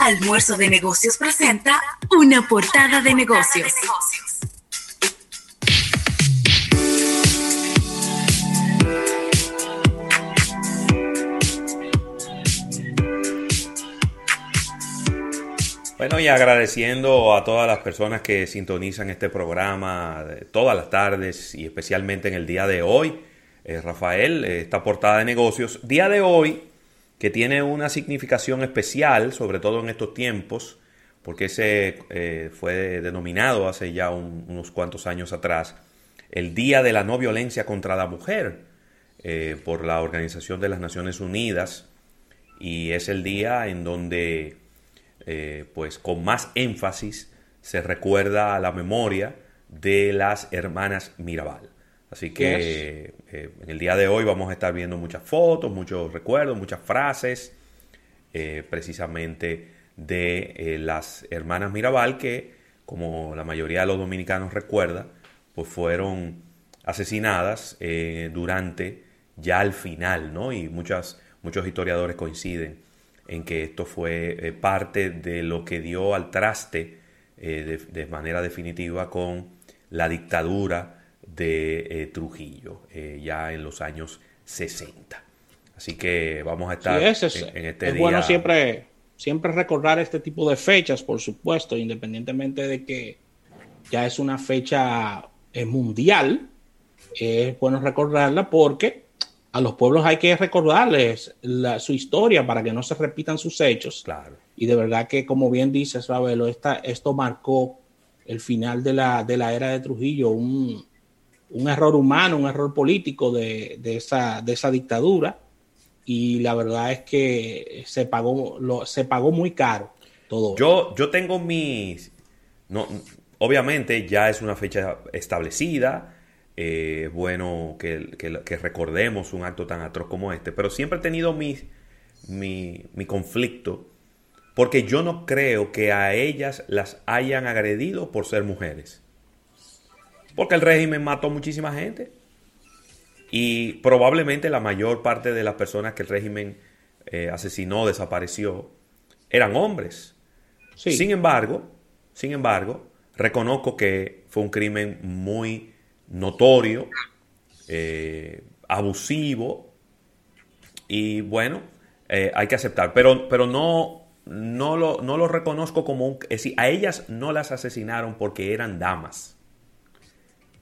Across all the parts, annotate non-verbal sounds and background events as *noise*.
Almuerzo de Negocios presenta una portada de negocios. Bueno, y agradeciendo a todas las personas que sintonizan este programa todas las tardes y especialmente en el día de hoy. Eh, Rafael, eh, esta portada de negocios. Día de hoy que tiene una significación especial, sobre todo en estos tiempos, porque ese eh, fue denominado hace ya unos cuantos años atrás el Día de la No Violencia contra la Mujer por la Organización de las Naciones Unidas y es el día en donde pues con más énfasis se recuerda a la memoria de las hermanas Mirabal. Así que eh, en el día de hoy vamos a estar viendo muchas fotos, muchos recuerdos, muchas frases, eh, precisamente de eh, las hermanas Mirabal que, como la mayoría de los dominicanos recuerda, pues fueron asesinadas durante ya al final, ¿no? Y muchas, muchos historiadores coinciden en que esto fue parte de lo que dio al traste de manera definitiva con la dictadura de eh, Trujillo, eh, ya en los años 60. Así que vamos a estar en, este es bueno siempre, siempre recordar este tipo de fechas, por supuesto, independientemente de que ya es una fecha eh, mundial. Es bueno recordarla porque a los pueblos hay que recordarles su historia para que no se repitan sus hechos. Claro. Y de verdad que, como bien dices, Ravelo, esta, esto marcó el final de la, de la era de Trujillo, un, un error humano, un error político de, esa, de esa dictadura. Y la verdad es que se pagó, lo, se pagó muy caro todo. Yo, yo tengo mis... No, obviamente ya es una fecha establecida. Eh, es bueno que, recordemos un acto tan atroz como este. Pero siempre he tenido mi, mi, mi conflicto. Porque yo no creo que a ellas las hayan agredido por ser mujeres. Porque el régimen mató muchísima gente. Y probablemente la mayor parte de las personas que el régimen eh, asesinó, desapareció, eran hombres. Sin embargo, sin embargo, reconozco que fue un crimen muy notorio, eh, abusivo, y bueno, eh, hay que aceptar. Pero, pero no, no, lo, no lo reconozco como un... Es decir, a ellas no las asesinaron porque eran damas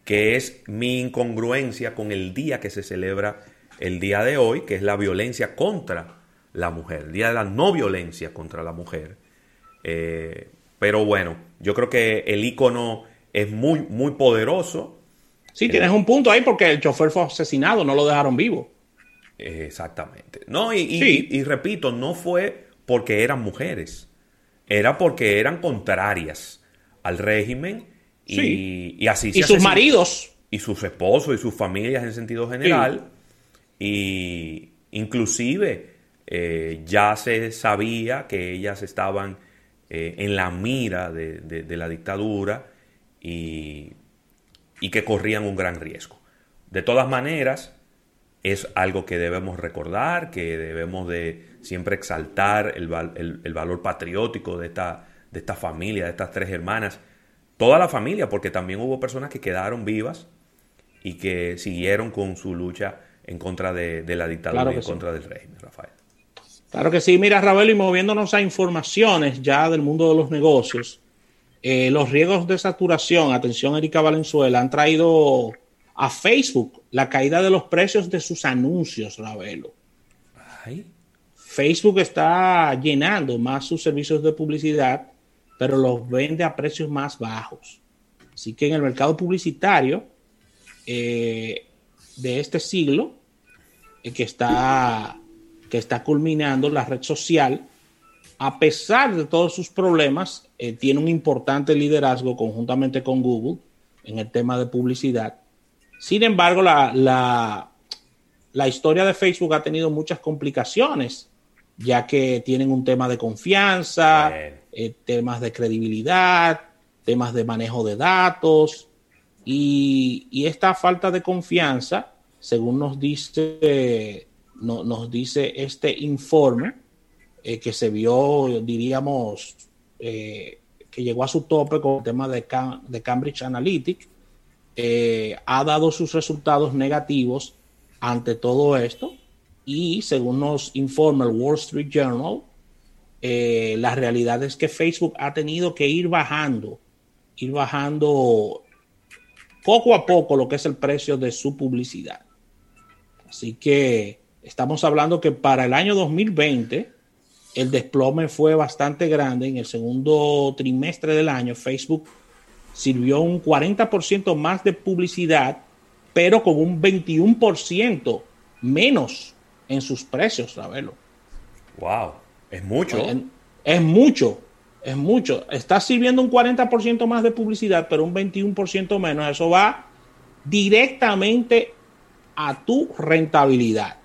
que es mi incongruencia con el día que se celebra el día de hoy, que es la violencia contra la mujer, el día de la no violencia contra la mujer. Eh, pero bueno, yo creo que el icono es muy, muy poderoso. Sí, tienes un punto ahí porque el chofer fue asesinado, no lo dejaron vivo. Exactamente. No, y, y repito, no fue porque eran mujeres, era porque eran contrarias al régimen y, así Y sus maridos. Y sus esposos y sus familias en sentido general. Y inclusive eh, ya se sabía que ellas estaban eh, en la mira de, la dictadura y, que corrían un gran riesgo. De todas maneras, es algo que debemos recordar, que debemos de siempre exaltar el, el valor patriótico de esta, de esta familia, de estas tres hermanas toda la familia, porque también hubo personas que quedaron vivas y que siguieron con su lucha en contra de, la dictadura y en contra del régimen, Rafael. Claro que sí, mira, Rafael, y moviéndonos a informaciones ya del mundo de los negocios, eh, los riesgos de saturación, atención Erika Valenzuela, han traído a Facebook la caída de los precios de sus anuncios, Ravelo. Facebook está llenando más sus servicios de publicidad pero los vende a precios más bajos. Así que en el mercado publicitario eh, de este siglo, eh, que, está, que está culminando la red social, a pesar de todos sus problemas, eh, tiene un importante liderazgo conjuntamente con Google en el tema de publicidad. Sin embargo, la, la, la historia de Facebook ha tenido muchas complicaciones, ya que tienen un tema de confianza, eh, temas de credibilidad, temas de manejo de datos y, esta falta de confianza, según nos dice, nos dice este informe, eh, que se vio, diríamos, eh, que llegó a su tope con el tema de, de Cambridge Analytic, eh, ha dado sus resultados negativos ante todo esto y según nos informa el Wall Street Journal, la realidad es que Facebook ha tenido que ir bajando, ir bajando poco a poco lo que es el precio de su publicidad. Así que estamos hablando que para el año 2020 el desplome fue bastante grande. En el segundo trimestre del año, Facebook sirvió un 40% más de publicidad, pero con un 21% menos en sus precios, verlo. Wow, es mucho. Es, es mucho, es mucho. Está sirviendo un 40% más de publicidad, pero un 21% menos. Eso va directamente a tu rentabilidad.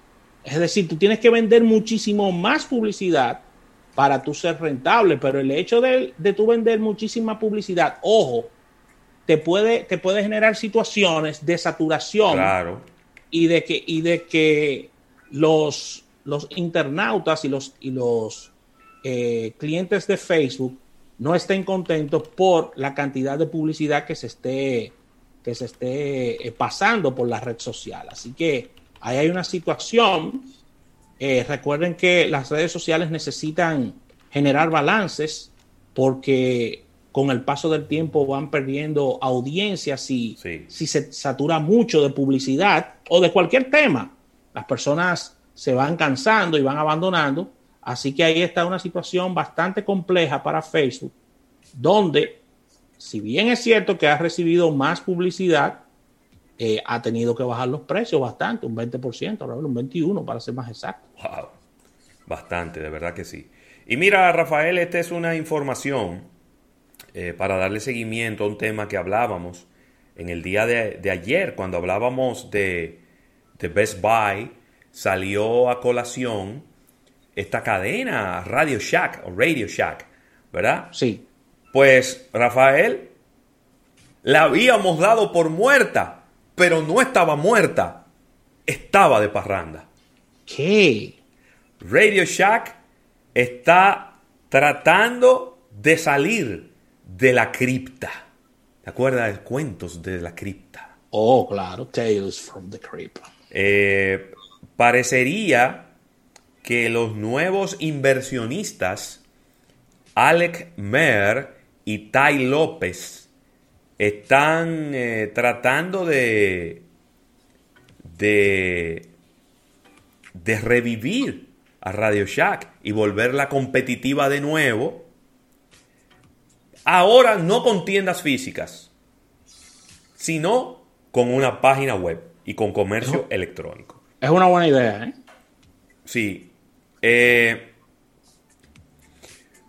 Es decir, tú tienes que vender muchísimo más publicidad para tú ser rentable, pero el hecho de, de tú vender muchísima publicidad, ojo, te puede, te puede generar situaciones de saturación claro. y de que, y de que los, los internautas y los, y los eh, clientes de Facebook no estén contentos por la cantidad de publicidad que se esté, que se esté eh, pasando por la red social. Así que ahí hay una situación. Eh, recuerden que las redes sociales necesitan generar balances porque con el paso del tiempo van perdiendo audiencia si, Sí. si se satura mucho de publicidad o de cualquier tema. Las personas se van cansando y van abandonando. Así que ahí está una situación bastante compleja para Facebook, donde, si bien es cierto que ha recibido más publicidad, eh, ha tenido que bajar los precios bastante, un 20%, ahora un 21% para ser más exacto. Wow, bastante, de verdad que sí. Y mira, Rafael, esta es una información eh, para darle seguimiento a un tema que hablábamos en el día de ayer, cuando hablábamos de, de, Best Buy, salió a colación esta cadena Radio Shack o Radio Shack, ¿verdad? Sí. Pues, Rafael, la habíamos dado por muerta, pero no estaba muerta, estaba de parranda. ¿Qué? Radio Shack está tratando de salir de la cripta. ¿Te acuerdas de cuentos de la cripta? Oh, claro, Tales from the Crypt. Eh, parecería que los nuevos inversionistas, Alec Mer y Tai López, están eh, tratando de, de revivir a Radio Shack y volverla competitiva de nuevo. Ahora no con tiendas físicas, sino con una página web y con comercio electrónico. Es una buena idea, ¿eh? Sí. Eh,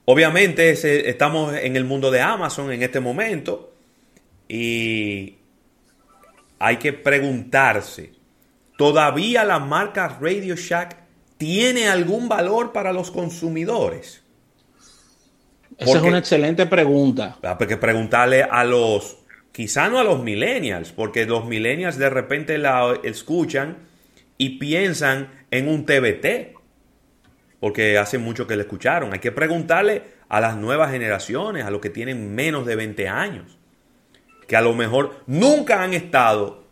obviamente estamos en el mundo de Amazon en este momento y hay que preguntarse, ¿todavía la marca Radio Shack tiene algún valor para los consumidores? Esa es una excelente pregunta. Ah, Porque preguntarle a los, quizá no a los millennials, porque los millennials de repente la escuchan y piensan en un TBT, porque hace mucho que la escucharon. Hay que preguntarle a las nuevas generaciones, a los que tienen menos de 20 años, que a lo mejor nunca han estado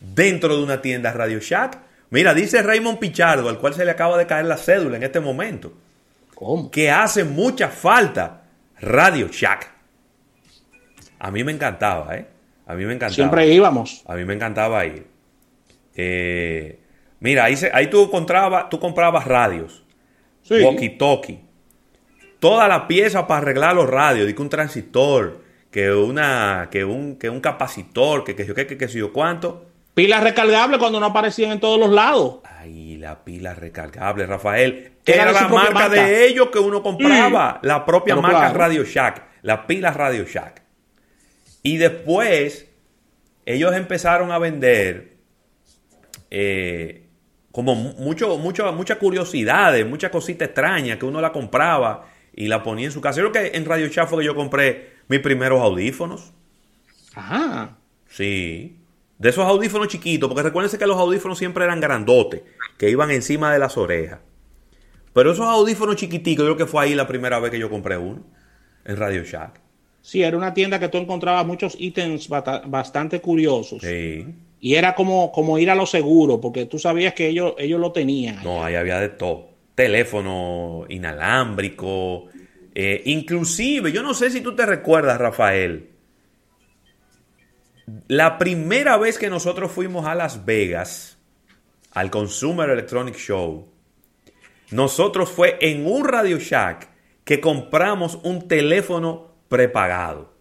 dentro de una tienda Radio Shack. Mira, dice Raymond Pichardo, al cual se le acaba de caer la cédula en este momento, ¿Cómo? que hace mucha falta Radio Shack. A mí me encantaba, ¿eh? A mí me encantaba. Siempre íbamos. A mí me encantaba ir. Eh, mira, ahí, se- ahí tú, comprabas, tú comprabas radios, Sí. walkie-talkie, toda la pieza para arreglar los radios, que un transistor, que, una, que, un, que un capacitor, que que yo que, que sé yo cuánto. Pilas recargables cuando no aparecían en todos los lados. Ay, la pila recargable, Rafael. Que era la marca, marca. de ellos que uno compraba. La propia Pero marca claro. Radio Shack. La pila Radio Shack. Y después, ellos empezaron a vender eh, como mu- mucho, mucho, muchas curiosidades, muchas cositas extrañas que uno la compraba y la ponía en su casa. Yo creo que en Radio Shack fue que yo compré mis primeros audífonos. Ajá. Sí. De esos audífonos chiquitos, porque recuérdense que los audífonos siempre eran grandotes, que iban encima de las orejas. Pero esos audífonos chiquiticos, yo creo que fue ahí la primera vez que yo compré uno, en Radio Shack. Sí, era una tienda que tú encontrabas muchos ítems bastante curiosos. Sí. Y era como, como ir a lo seguro, porque tú sabías que ellos, ellos lo tenían. No, ahí había de todo. Teléfono inalámbrico. eh, inclusive, yo no sé si tú te recuerdas, Rafael. La primera vez que nosotros fuimos a Las Vegas, al Consumer Electronic Show, nosotros fue en un Radio Shack que compramos un teléfono prepagado.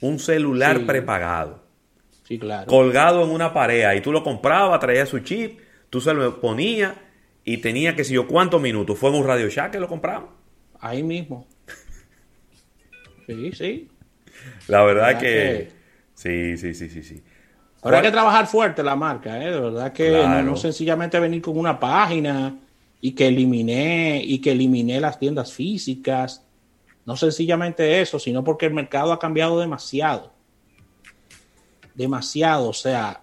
Un celular Sí. prepagado Sí, claro. colgado en una pared y tú lo comprabas, traía su chip, tú se lo ponías y tenía que sé yo cuántos minutos. Fue en un Radio Shack que lo compramos. Ahí mismo. *laughs* Sí, sí. La verdad ¿Verdad que... Sí, sí, sí, sí, sí. Ahora hay ¿Cuál- que trabajar fuerte la marca, ¿eh? De verdad que no, no sencillamente venir con una página y que eliminé y que eliminé las tiendas físicas. No sencillamente eso, sino porque el mercado ha cambiado demasiado. Demasiado. O sea,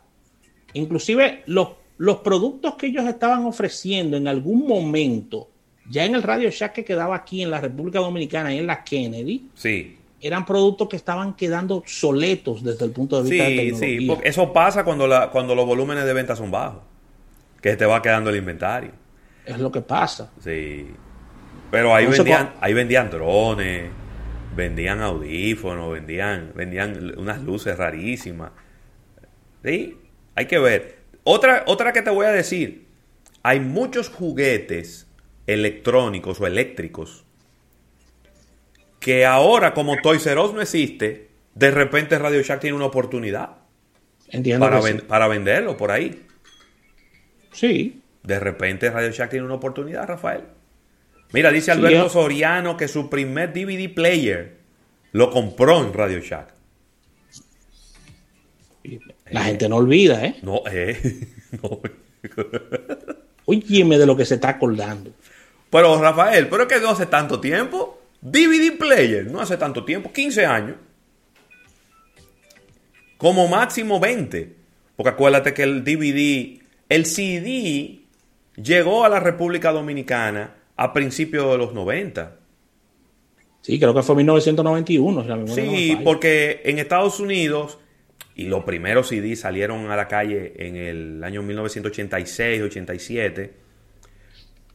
inclusive los, los productos que ellos estaban ofreciendo en algún momento, ya en el Radio Shack que quedaba aquí en la República Dominicana y en la Kennedy, Sí, eran productos que estaban quedando obsoletos desde el punto de vista de sí, tecnología. sí. porque eso pasa cuando, la, cuando los volúmenes de venta son bajos. Que te va quedando el inventario. Es lo que pasa. Sí. Pero ahí No vendían, cuál- ahí vendían drones, vendían audífonos, vendían, vendían unas luces rarísimas. Sí, hay que ver. Otra, otra que te voy a decir. Hay muchos juguetes electrónicos o eléctricos que ahora, como Toys R Us no existe, de repente Radio Shack tiene una oportunidad Entiendo para, ven- sí. para venderlo por ahí. Sí, De repente Radio Shack tiene una oportunidad, Rafael. Mira, dice Alberto Soriano que su primer DVD player lo compró en Radio Shack. la gente no olvida, ¿eh? No, eh. *laughs* no. Óyeme de lo que se está acordando. Pero Rafael, pero es que no hace tanto tiempo. DVD player, no hace tanto tiempo, 15 años. Como máximo 20. Porque acuérdate que el DVD, el CD llegó a la República Dominicana a principios de los 90. Sí, creo que fue 1991. si la memoria no me Sí, porque en Estados Unidos, y los primeros CD salieron a la calle en el año 1986, 87,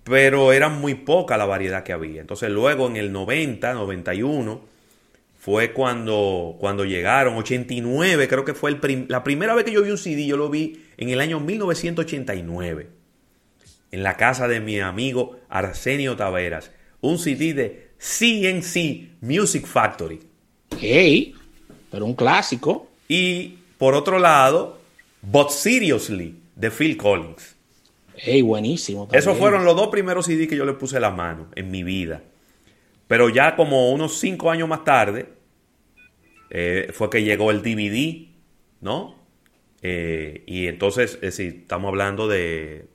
pero era muy poca la variedad que había. Entonces luego en el 90, 91, fue cuando, cuando llegaron, 89 creo que fue el prim- la primera vez que yo vi un CD, yo lo vi en el año 1989, en la casa de mi amigo Arsenio Taveras, un CD de CNC Music Factory. Ey, pero un clásico. Y por otro lado, But Seriously de Phil Collins. Ey, buenísimo. también. Esos fueron los dos primeros CD que yo le puse la mano en mi vida. Pero ya como unos cinco años más tarde, eh, fue que llegó el DVD, ¿no? Eh, y entonces, es decir, estamos hablando de,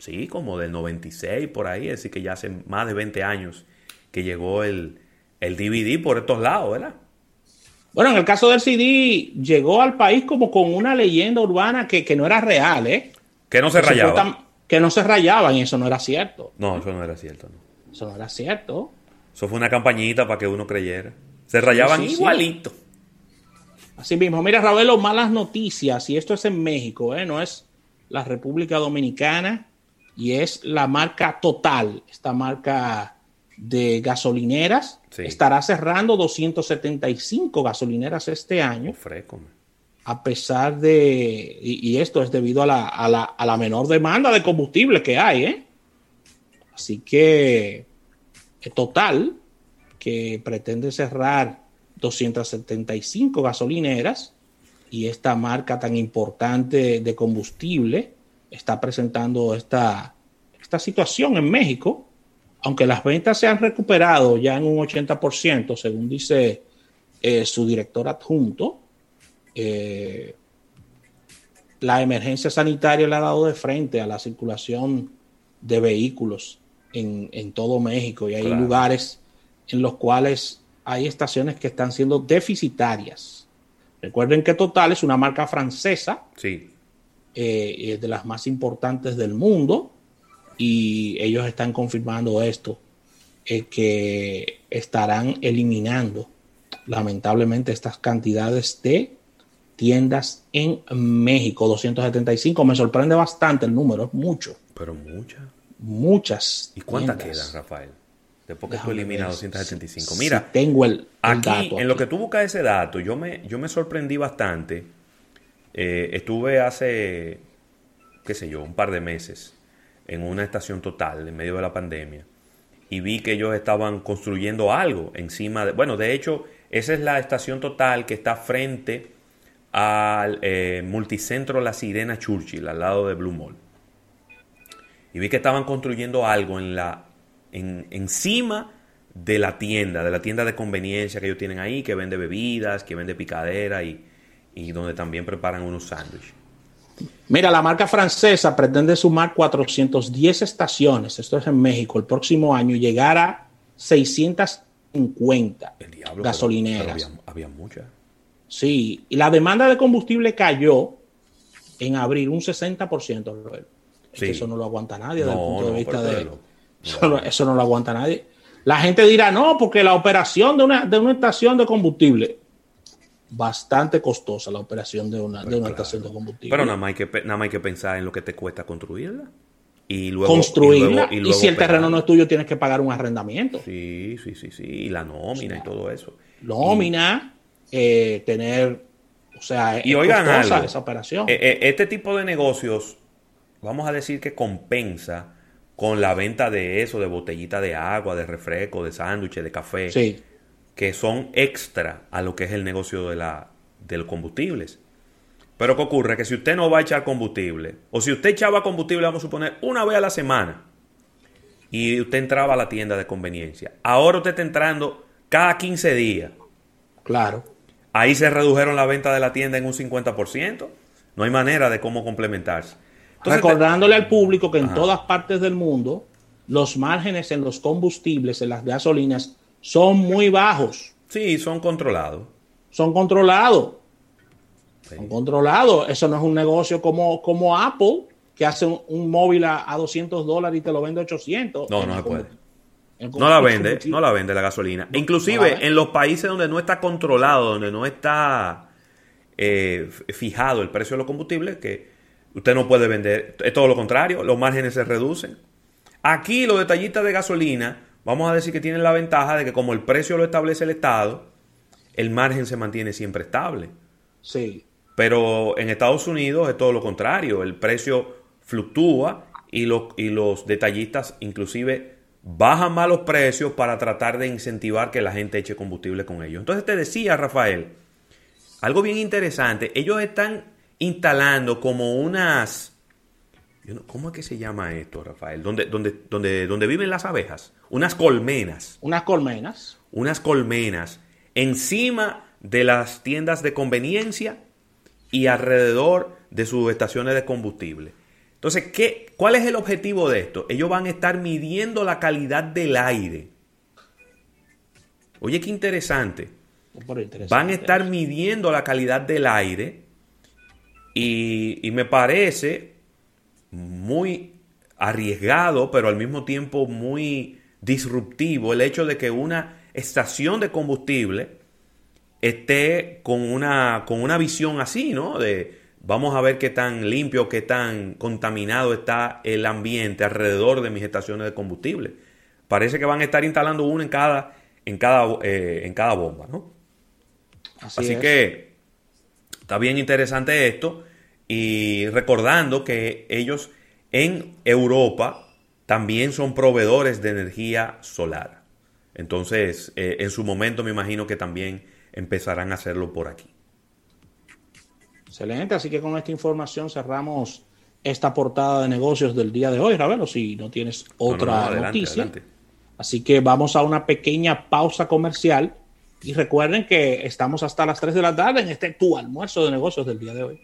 sí, como del 96 por ahí, es decir, que ya hace más de 20 años que llegó el, el DVD por estos lados, ¿verdad? Bueno, en el caso del CD, llegó al país como con una leyenda urbana que, que no era real, ¿eh? Que no se Que rayaba. tan- que no se rayaban y eso no era cierto. No, eso no era cierto, no. Eso no era cierto. Eso fue una campañita para que uno creyera. Se rayaban sí, sí. igualito. Así mismo, mira, Ravelo, malas noticias, y esto es en México, ¿eh? no es la República Dominicana, y es la marca Total, esta marca de gasolineras, Sí. estará cerrando 275 gasolineras este año, Ofrécome. a pesar de, y, y esto es debido a la, a, la, a la menor demanda de combustible que hay, ¿eh? Así que eh, Total, que pretende cerrar 275 gasolineras y esta marca tan importante de combustible está presentando esta, esta situación en México, aunque las ventas se han recuperado ya en un 80%, según dice eh, su director adjunto, eh, la emergencia sanitaria le ha dado de frente a la circulación de vehículos en, en todo México y hay Claro. lugares en los cuales hay estaciones que están siendo deficitarias. Recuerden que Total es una marca francesa, Sí. Eh, de las más importantes del mundo y ellos están confirmando esto, eh, que estarán eliminando lamentablemente estas cantidades de tiendas en México, 275. Me sorprende bastante el número, es mucho. Pero muchas. Muchas. ¿Y cuántas quedan, Rafael? Después que tú eliminas 275. Mira, tengo el, aquí, en lo que tú buscas ese dato, yo me, yo me sorprendí bastante. Eh, estuve hace, qué sé yo, un par de meses en una estación total en medio de la pandemia y vi que ellos estaban construyendo algo encima de... Bueno, de hecho, esa es la estación total que está frente al eh, multicentro La Sirena Churchill, al lado de Blue Mall. Y vi que estaban construyendo algo en la, en, encima de la tienda, de la tienda de conveniencia que ellos tienen ahí, que vende bebidas, que vende picadera y, y donde también preparan unos sándwiches. Mira, la marca francesa pretende sumar 410 estaciones, esto es en México, el próximo año y llegar a 650 gasolineras. había muchas. Sí, y la demanda de combustible cayó en abril un 60%. eso no lo aguanta nadie desde el punto de vista de... Eso no, lo aguanta nadie. La gente dirá, no, porque la operación de una, de una estación de combustible, bastante costosa la operación de una, de una estación de combustible. Pero nada más, hay que, nada más hay que pensar en lo que te cuesta construirla. Y luego, construirla. Y, si el terreno no es tuyo, tienes que pagar un arrendamiento. Sí, sí, sí, sí. Y la nómina y todo eso. Nómina, eh, tener, o sea, y oigan algo, esa operación. Eh, eh, este tipo de negocios, vamos a decir que compensa con la venta de eso, de botellita de agua, de refresco, de sándwiches, de café, sí. Que son extra a lo que es el negocio de, la, de los combustibles. Pero ¿qué ocurre? Que si usted no va a echar combustible, o si usted echaba combustible, vamos a suponer, una vez a la semana, y usted entraba a la tienda de conveniencia, ahora usted está entrando cada 15 días. Claro. Ahí se redujeron la venta de la tienda en un 50%. No hay manera de cómo complementarse. Recordándole al público que en todas partes del mundo los márgenes en los combustibles, en las gasolinas, son muy bajos. Sí, son controlados. Son controlados. Son controlados. Eso no es un negocio como, como Apple, que hace un, móvil a, 200 dólares y te lo vende a 800. No, no se puede. No la vende, no la vende la gasolina. Inclusive en los países donde no está controlado, donde no está eh, fijado el precio de los combustibles, que usted no puede vender, es todo lo contrario, los márgenes se reducen. Aquí los detallistas de gasolina, vamos a decir que tienen la ventaja de que como el precio lo establece el Estado, el margen se mantiene siempre estable. Sí. Pero en Estados Unidos es todo lo contrario, el precio fluctúa y los, y los detallistas inclusive bajan más los precios para tratar de incentivar que la gente eche combustible con ellos. Entonces te decía, Rafael, algo bien interesante, ellos están instalando como unas... ¿Cómo es que se llama esto, Rafael? ¿Dónde, donde viven las abejas? Unas colmenas. Unas colmenas. Unas colmenas encima de las tiendas de conveniencia y alrededor de sus estaciones de combustible. Entonces, ¿qué, ¿cuál es el objetivo de esto? Ellos van a estar midiendo la calidad del aire. Oye, qué interesante. Van a estar midiendo la calidad del aire y, y me parece muy arriesgado, pero al mismo tiempo muy disruptivo el hecho de que una estación de combustible esté con una, con una visión así, ¿no? De, Vamos a ver qué tan limpio, qué tan contaminado está el ambiente alrededor de mis estaciones de combustible. Parece que van a estar instalando uno en cada, en cada, eh, en cada bomba, ¿no? Así, que está bien interesante esto. Y recordando que ellos en Europa también son proveedores de energía solar. Entonces, eh, en su momento me imagino que también empezarán a hacerlo por aquí. Excelente, así que con esta información cerramos esta portada de negocios del día de hoy, Ravelo, si no tienes otra noticia. Así que vamos a una pequeña pausa comercial y recuerden que estamos hasta las 3 de la tarde en este tu almuerzo de negocios del día de hoy.